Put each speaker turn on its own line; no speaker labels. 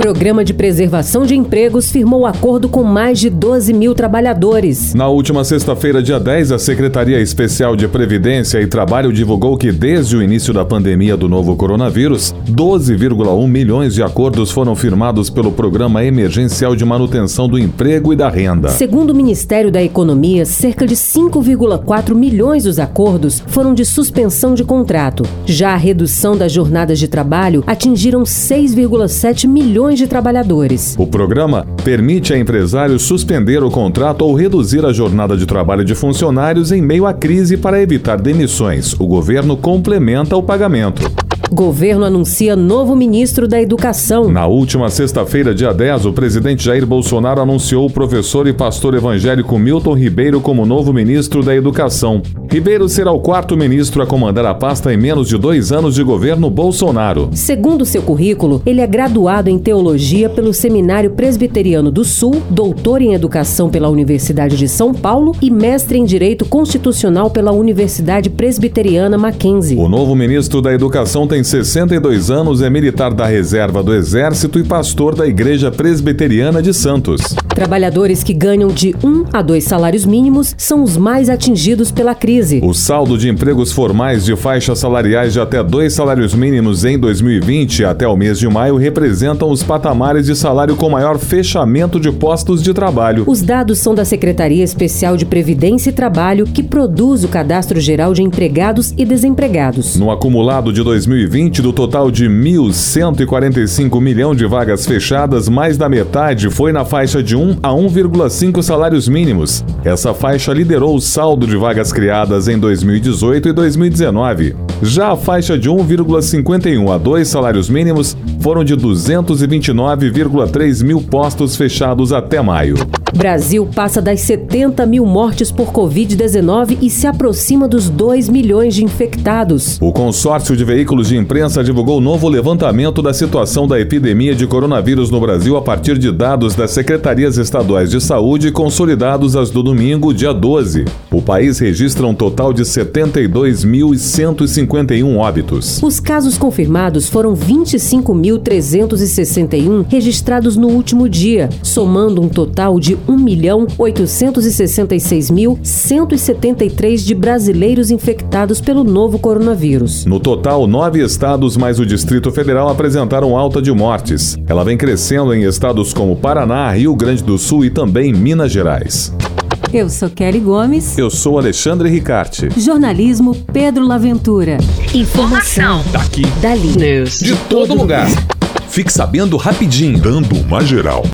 Programa de Preservação de Empregos firmou acordo com mais de 12 mil trabalhadores.
Na última sexta-feira, dia 10, a Secretaria Especial de Previdência e Trabalho divulgou que, desde o início da pandemia do novo coronavírus, 12,1 milhões de acordos foram firmados pelo Programa Emergencial de Manutenção do Emprego e da Renda.
Segundo o Ministério da Economia, cerca de 5,4 milhões dos acordos foram de suspensão de contrato. Já a redução das jornadas de trabalho atingiram 6,7 milhões de trabalhadores.
O programa permite a empresários suspender o contrato ou reduzir a jornada de trabalho de funcionários em meio à crise para evitar demissões. O governo complementa o pagamento.
Governo anuncia novo ministro da Educação.
Na última sexta-feira, dia 10, o presidente Jair Bolsonaro anunciou o professor e pastor evangélico Milton Ribeiro como novo ministro da Educação. Ribeiro será o quarto ministro a comandar a pasta em menos de dois anos de governo Bolsonaro.
Segundo seu currículo, ele é graduado em Teologia pelo Seminário Presbiteriano do Sul, doutor em Educação pela Universidade de São Paulo e mestre em Direito Constitucional pela Universidade Presbiteriana Mackenzie.
O novo ministro da Educação tem 62 anos, é militar da reserva do Exército e pastor da Igreja Presbiteriana de Santos.
Trabalhadores que ganham de um a dois salários mínimos são os mais atingidos pela crise.
O saldo de empregos formais de faixas salariais de até dois salários mínimos em 2020 até o mês de maio representam os patamares de salário com maior fechamento de postos de trabalho.
Os dados são da Secretaria Especial de Previdência e Trabalho, que produz o Cadastro Geral de Empregados e Desempregados.
No acumulado de 2020, do total de 1.145 milhão de vagas fechadas, mais da metade foi na faixa de 1 a 1,5 salários mínimos. Essa faixa liderou o saldo de vagas criadas em 2018 e 2019. Já a faixa de 1,51 a 2 salários mínimos foram de 229,3 mil postos fechados até maio.
Brasil passa das 70 mil mortes por Covid-19 e se aproxima dos 2 milhões de infectados.
O consórcio de veículos de imprensa divulgou novo levantamento da situação da epidemia de coronavírus no Brasil a partir de dados das secretarias estaduais de saúde consolidados as do domingo, dia 12. O país registra um total de 72.151 óbitos.
Os casos confirmados foram 25.361 registrados no último dia, somando um total de 1.866.173 de brasileiros infectados pelo novo coronavírus.
No total, nove estados mais o Distrito Federal apresentaram alta de mortes. Ela vem crescendo em estados como Paraná, Rio Grande do Sul e também Minas Gerais.
Eu sou Kelly Gomes.
Eu sou Alexandre Ricarte.
Jornalismo Pedro Laventura.
Informação.
Daqui.
Dali.
News.
De todo lugar. Fique sabendo rapidinho.
Dando uma geral.